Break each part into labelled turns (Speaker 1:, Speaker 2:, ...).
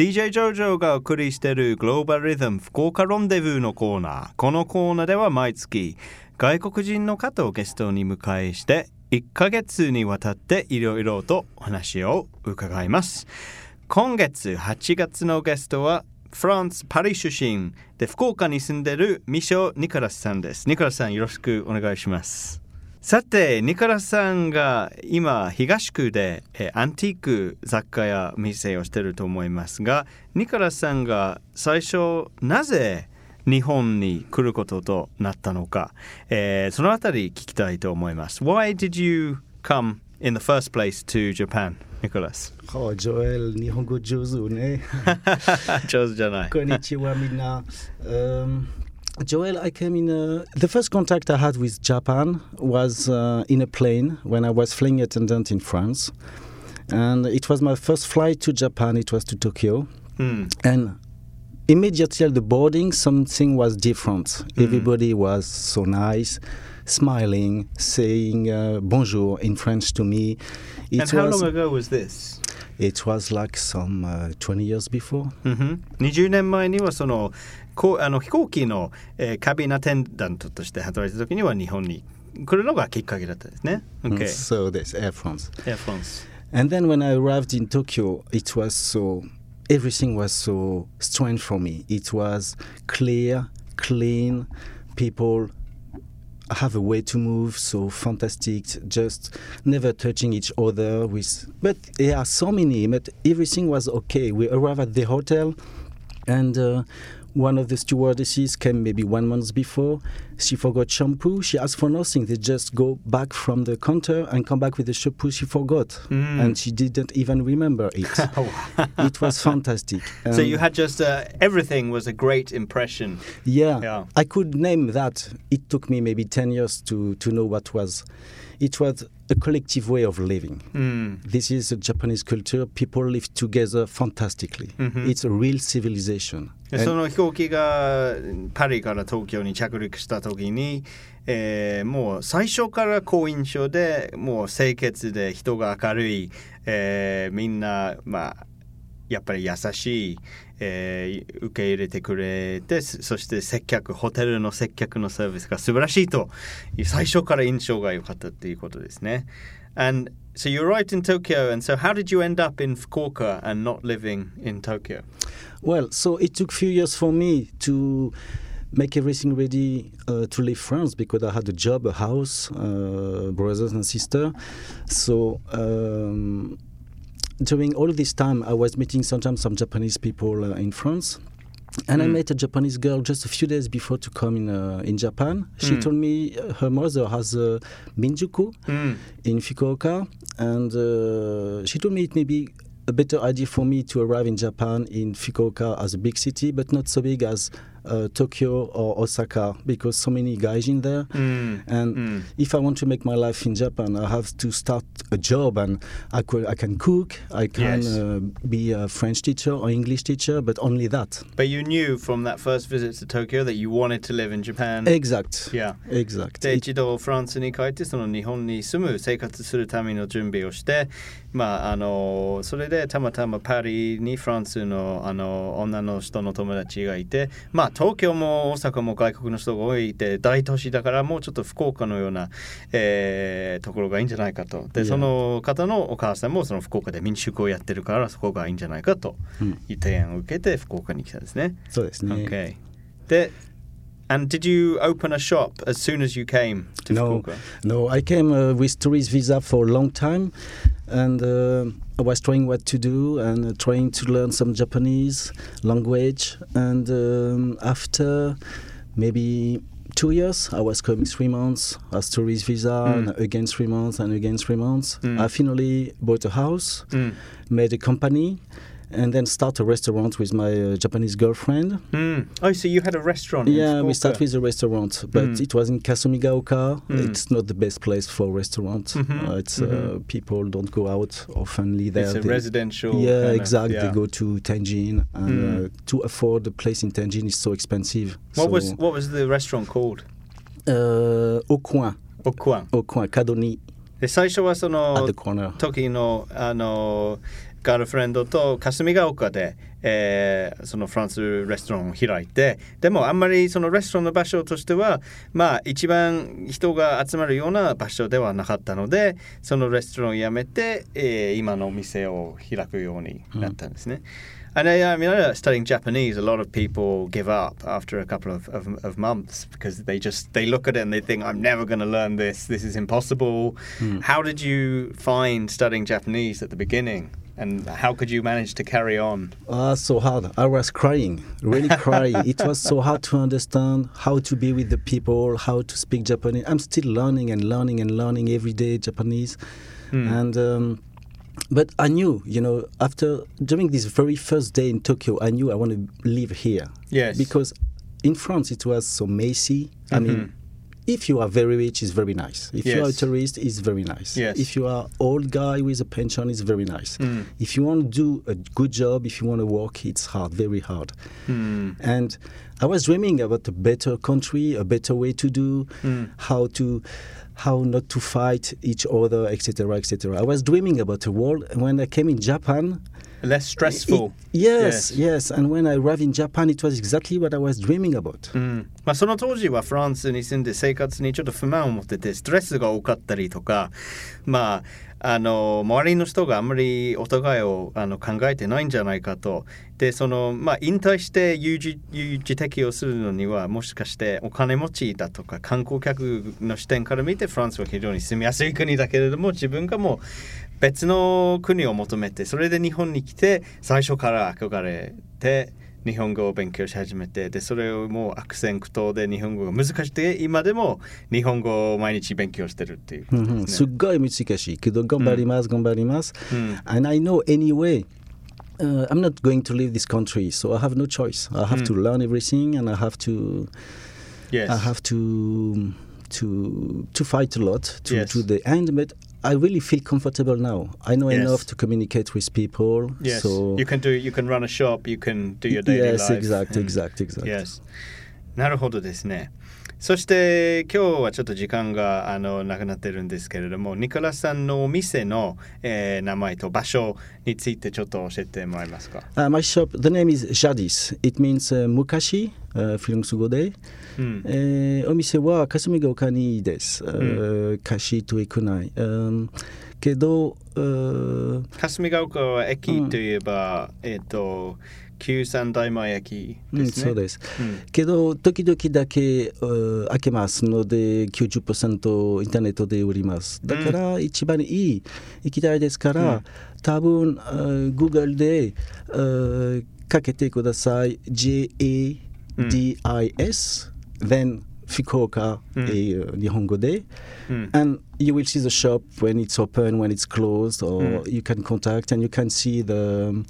Speaker 1: DJ ジョジョがお送りしているグローバルリズム福岡ロンデブーのコーナー。このコーナーでは毎月外国人の方をゲストに迎えして1ヶ月にわたっていろいろとお話を伺います。今月8月のゲストはフランス・パリ出身で福岡に住んでいるミショ・ニコラスさんです。ニコラスさんよろしくお願いします。さてニコラスさんが今東区でえアンティーク雑貨や店をしていると思いますがニコラスさんが最初なぜ日本に来ることとなったのか、えー、そのあたり聞きたいと思います Why did you come in the first place to Japan, Nicholas?
Speaker 2: あ、ジョエル、日本語上手ね。
Speaker 1: 上手じゃない。
Speaker 2: こんにちは、みんな。Um, Joel, I came in. A, the first contact I had with Japan was uh, in a plane when I was flying attendant in France. And it was my first flight to Japan, it was to Tokyo.
Speaker 1: Mm.
Speaker 2: And immediately at the boarding, something was different.
Speaker 1: Mm.
Speaker 2: Everybody was so nice, smiling, saying uh, bonjour in French to me. It
Speaker 1: And how
Speaker 2: was,
Speaker 1: long ago was this?
Speaker 2: It was like some uh, 20 years before.
Speaker 1: うん20年前にはそのこうあの飛行機の、えーカビンアテンダントとして働いた時には日本に来るのがきっかけだったんですね。Okay.
Speaker 2: So there's Air France.
Speaker 1: Air France.
Speaker 2: And then when I arrived in Tokyo, it was so, everything was so strange for me. It was clear, clean, people have a way to move, so fantastic, just never touching each other with, but there are so many, but everything was okay. We arrived at the hotel and uh, one of the stewardesses came maybe one month before. She forgot shampoo. She asked for nothing. They just go back from the counter and come back with the shampoo she forgot.
Speaker 1: Mm.
Speaker 2: And she didn't even remember it. it was fantastic.
Speaker 1: so
Speaker 2: Um,
Speaker 1: you had just uh, everything was a great impression.
Speaker 2: yeah,
Speaker 1: Yeah.
Speaker 2: I could name that. It took me maybe 10 years to, to know what was. It was a collective way of living.
Speaker 1: うん。
Speaker 2: This is a Japanese culture. People live together fantastically.
Speaker 1: Mhm.
Speaker 2: It's a real civilization.
Speaker 1: その飛行機がパリから東京に着陸した時に、えーもう最初から好印象でもう清潔で人が明るい、えーみんなまあやっぱり優しい、えー受け入れてくれてそそして接客ホテルの接客のサービスが素晴らしいと最初から印象が良かったっていうことですね。And so you arrived in Tokyo and so how did you end up in Fukuoka and not living in Tokyo?
Speaker 2: Well, so it took few years for me to make everything ready uh, to leave France because I had a job, a house, uh, brothers and sister. So um, during all this time, I was meeting sometimes some Japanese people uh, in France. And I
Speaker 1: Mm.
Speaker 2: met a Japanese girl just a few days before to come in uh, in Japan. She
Speaker 1: Mm.
Speaker 2: told me uh, her mother has a Minshuku,
Speaker 1: うん。
Speaker 2: in Fukuoka, and uh, she told me it may be a better idea for me to arrive in Japan in Fukuoka as a big city, but not so big as uh, Tokyo or Osaka because so many guys in there.
Speaker 1: うん。
Speaker 2: And
Speaker 1: うん。
Speaker 2: if I want to make my life in Japan, I have to start a job, and I could I can cook, I can
Speaker 1: Yes.
Speaker 2: uh, be a French teacher or English teacher, but only that.
Speaker 1: But you knew from that first visit to Tokyo that you wanted to live in Japan.
Speaker 2: Exact.
Speaker 1: Yeah.
Speaker 2: Exact.
Speaker 1: で
Speaker 2: It-
Speaker 1: 一度フランスに帰ってその日本に住む生活するための準備をしてまああのそれでたまたまパリにフランスのあの女の人の友達がいてまあ 東京も大阪も外国の人が多いて大都市だからもうちょっと福岡のような、えーところがいいんじゃないかとで.その方のお母さんもその福岡で民宿をやってるからそこがいいんじゃないかと
Speaker 2: うん
Speaker 1: いう提案を受けて福岡に来たんですね。
Speaker 2: そうですね。
Speaker 1: Okay. Did, and did you open a shop as soon as you came to
Speaker 2: No.
Speaker 1: Fukuoka?
Speaker 2: No, I came uh, with tourist visa for a long time, and uh, I was trying what to do and uh, trying to learn some Japanese language. And um, after maybe two years, I was coming three months as tourist visa,
Speaker 1: Mm.
Speaker 2: and again three months, and again three months.
Speaker 1: Mm.
Speaker 2: I finally bought a house,
Speaker 1: Mm.
Speaker 2: made a company And then start a restaurant with my uh, Japanese girlfriend.
Speaker 1: Mm. Oh, so you had a restaurant? in
Speaker 2: Yeah, we
Speaker 1: Fukuoka.
Speaker 2: start with a restaurant, but
Speaker 1: Mm.
Speaker 2: it was in Kasumigaoka.
Speaker 1: Mm.
Speaker 2: It's not the best place for restaurant.
Speaker 1: Mhm,
Speaker 2: Uh, it's uh,
Speaker 1: mhm.
Speaker 2: people don't go out oftenly there.
Speaker 1: It's a
Speaker 2: They-
Speaker 1: residential.
Speaker 2: yeah,
Speaker 1: kind of-
Speaker 2: exactly.
Speaker 1: yeah.
Speaker 2: They go to Tenjin, and
Speaker 1: Mm.
Speaker 2: uh, to afford a place in Tenjin is so expensive.
Speaker 1: What
Speaker 2: so,
Speaker 1: was what was the restaurant called?
Speaker 2: uh, au coin,
Speaker 1: Okuan.
Speaker 2: au coin, Kadoni
Speaker 1: で最初はそ
Speaker 2: at
Speaker 1: の
Speaker 2: the corner.
Speaker 1: 時のあの ガールフレンドと霞ヶ丘で、えーそのフランスレストランを開いてでもあんまりそのレストランの場所としてはまあ一番人が集まるような場所ではなかったのでそのレストランを辞めて、えー今のお店を開くようになったんですね。And I, I mean, I studying Japanese, a lot of people give up after a couple of, of, of months because they just they look at it and they think, "I'm never going to learn this. This is impossible." How did you find studying Japanese at the beginning, and how could you manage to carry on?
Speaker 2: Ah, so hard. I was crying, really crying. it was so hard to understand how to be with the people, how to speak Japanese. I'm still learning and learning and learning every day Japanese, and. Um, but I knew, you know, after during this very first day in Tokyo, I knew I want to live here.
Speaker 1: Yes.
Speaker 2: Because in France it was so messy. I mean, if you are very rich, it's very nice. If you are a tourist, it's very nice.
Speaker 1: Yes.
Speaker 2: If you are old guy with a pension, it's very nice. Mm. If you want to do a good job, if you want to work, it's hard, very hard. Mm. And I was dreaming about a better country, a better way to do, how to, how not to fight each other, etc., etc. I was dreaming about a world. And when I came in Japan,
Speaker 1: Less stressful.
Speaker 2: it- yes, yes, And when I arrived in Japan, it was exactly what I was dreaming about.
Speaker 1: うんまあ、その当時はフランスに住んで生活にちょっと不満を持っててストレスが多かったりとかまあ あの周りの人があんまりお互いをあの考えてないんじゃないかと。でそのまあ引退して有事有事適用するのにはもしかしてお金持ちだとか観光客の視点から見てフランスは非常に住みやすい国だけれども自分がもう別の国を求めてそれで日本に来て最初から憧れて日本語を勉強し始めてでそれをもう悪戦苦闘で日本語が難しくて今でも日本語を毎日勉強してるっていうこと
Speaker 2: うん
Speaker 1: ですね。
Speaker 2: すっごい難しいけど頑張ります、頑張ります。
Speaker 1: ん
Speaker 2: And I know anyway, uh, I'm not going to leave this country, so I have no choice. I have to learn everything, and I have to,
Speaker 1: Yes.
Speaker 2: I have to, to, to fight a lot to,
Speaker 1: Yes.
Speaker 2: to the end. But I really feel comfortable now. I know
Speaker 1: Yes.
Speaker 2: enough to communicate with people.
Speaker 1: Yes.
Speaker 2: So
Speaker 1: you can do you can run a shop, you can do your daily
Speaker 2: yes,
Speaker 1: life.
Speaker 2: exact,
Speaker 1: and-
Speaker 2: exact, exact.
Speaker 1: Yes. なるほどですね。 そして今日はちょっと時間があのなくなってるんですけれども、ニコラスさんのお店の、えー名前と場所についてちょっと教えてもらえますか
Speaker 2: ？Uh, my shop, the name is Jadis. It means uh, uh, フィルムス語で。
Speaker 1: うん。
Speaker 2: えーお店は霞ヶ丘にです。uh, 貸しといくない。Um, けど、uh,
Speaker 1: 霞ヶ丘は駅といえば、えっ、と、九三大前駅
Speaker 2: うん、
Speaker 1: ですね。
Speaker 2: そうです。
Speaker 1: うん
Speaker 2: けど、時々だけ、uh, 開けますので、90%インターネットで売ります。だから、一番いい行きたいですから、多分、uh, Google で、uh, かけてください。J-A-D-I-S、then 福岡、Fukuoka, mm. a uh,
Speaker 1: Nihongo Mm.
Speaker 2: And you will see the shop when it's open, when it's closed, or mm. you can contact and you can see the.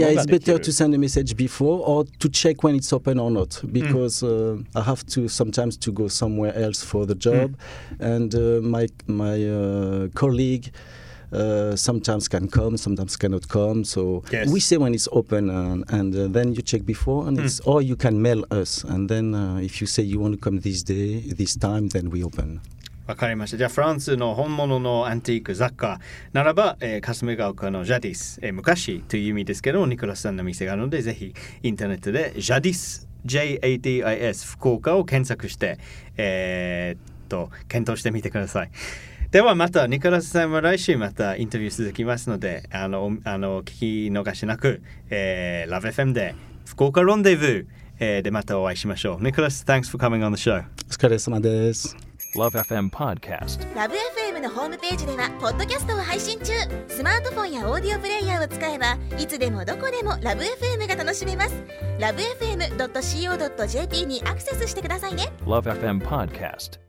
Speaker 2: Yeah, it's better to send a message before or to check when it's open or not mm. because、mm. uh, I have to sometimes to go somewhere else for the mm. job, mm. and uh, my my uh, colleague. Uh, sometimes can come, sometimes cannot come. So
Speaker 1: Yes.
Speaker 2: we say when it's open, and, and uh, then you check before, and it's or you can mail us, and then uh, if you say you want to come this day, this time, then we open.
Speaker 1: わかりました。じゃあフランスの本物のアンティーク雑貨ならば、えー、霞ヶ丘のジャディス、えー昔という意味ですけども、ニコラスさんの店があるので、ぜひインターネットでジャディス、JADIS 福岡を検索して、えーっと、検討してみてください。ではまた、ニコラスさんは来週またインタビュー続きますので、あの、あの聞き逃しなく、えー、ラブ FM で福岡ロンデブー、えーでまたお会いしましょう。ニコラス、thanks for coming on the show.
Speaker 2: お疲れ様です。
Speaker 3: Love FM Podcast.
Speaker 4: ラブ f m のホームページではポッドキャストを配信中スマートフォンやオーディオプレイヤーを使えばいつでもどこでもラブ f m が楽しめますラブ FM.co.jp にアクセスしてくださいね
Speaker 3: Love FM Podcast.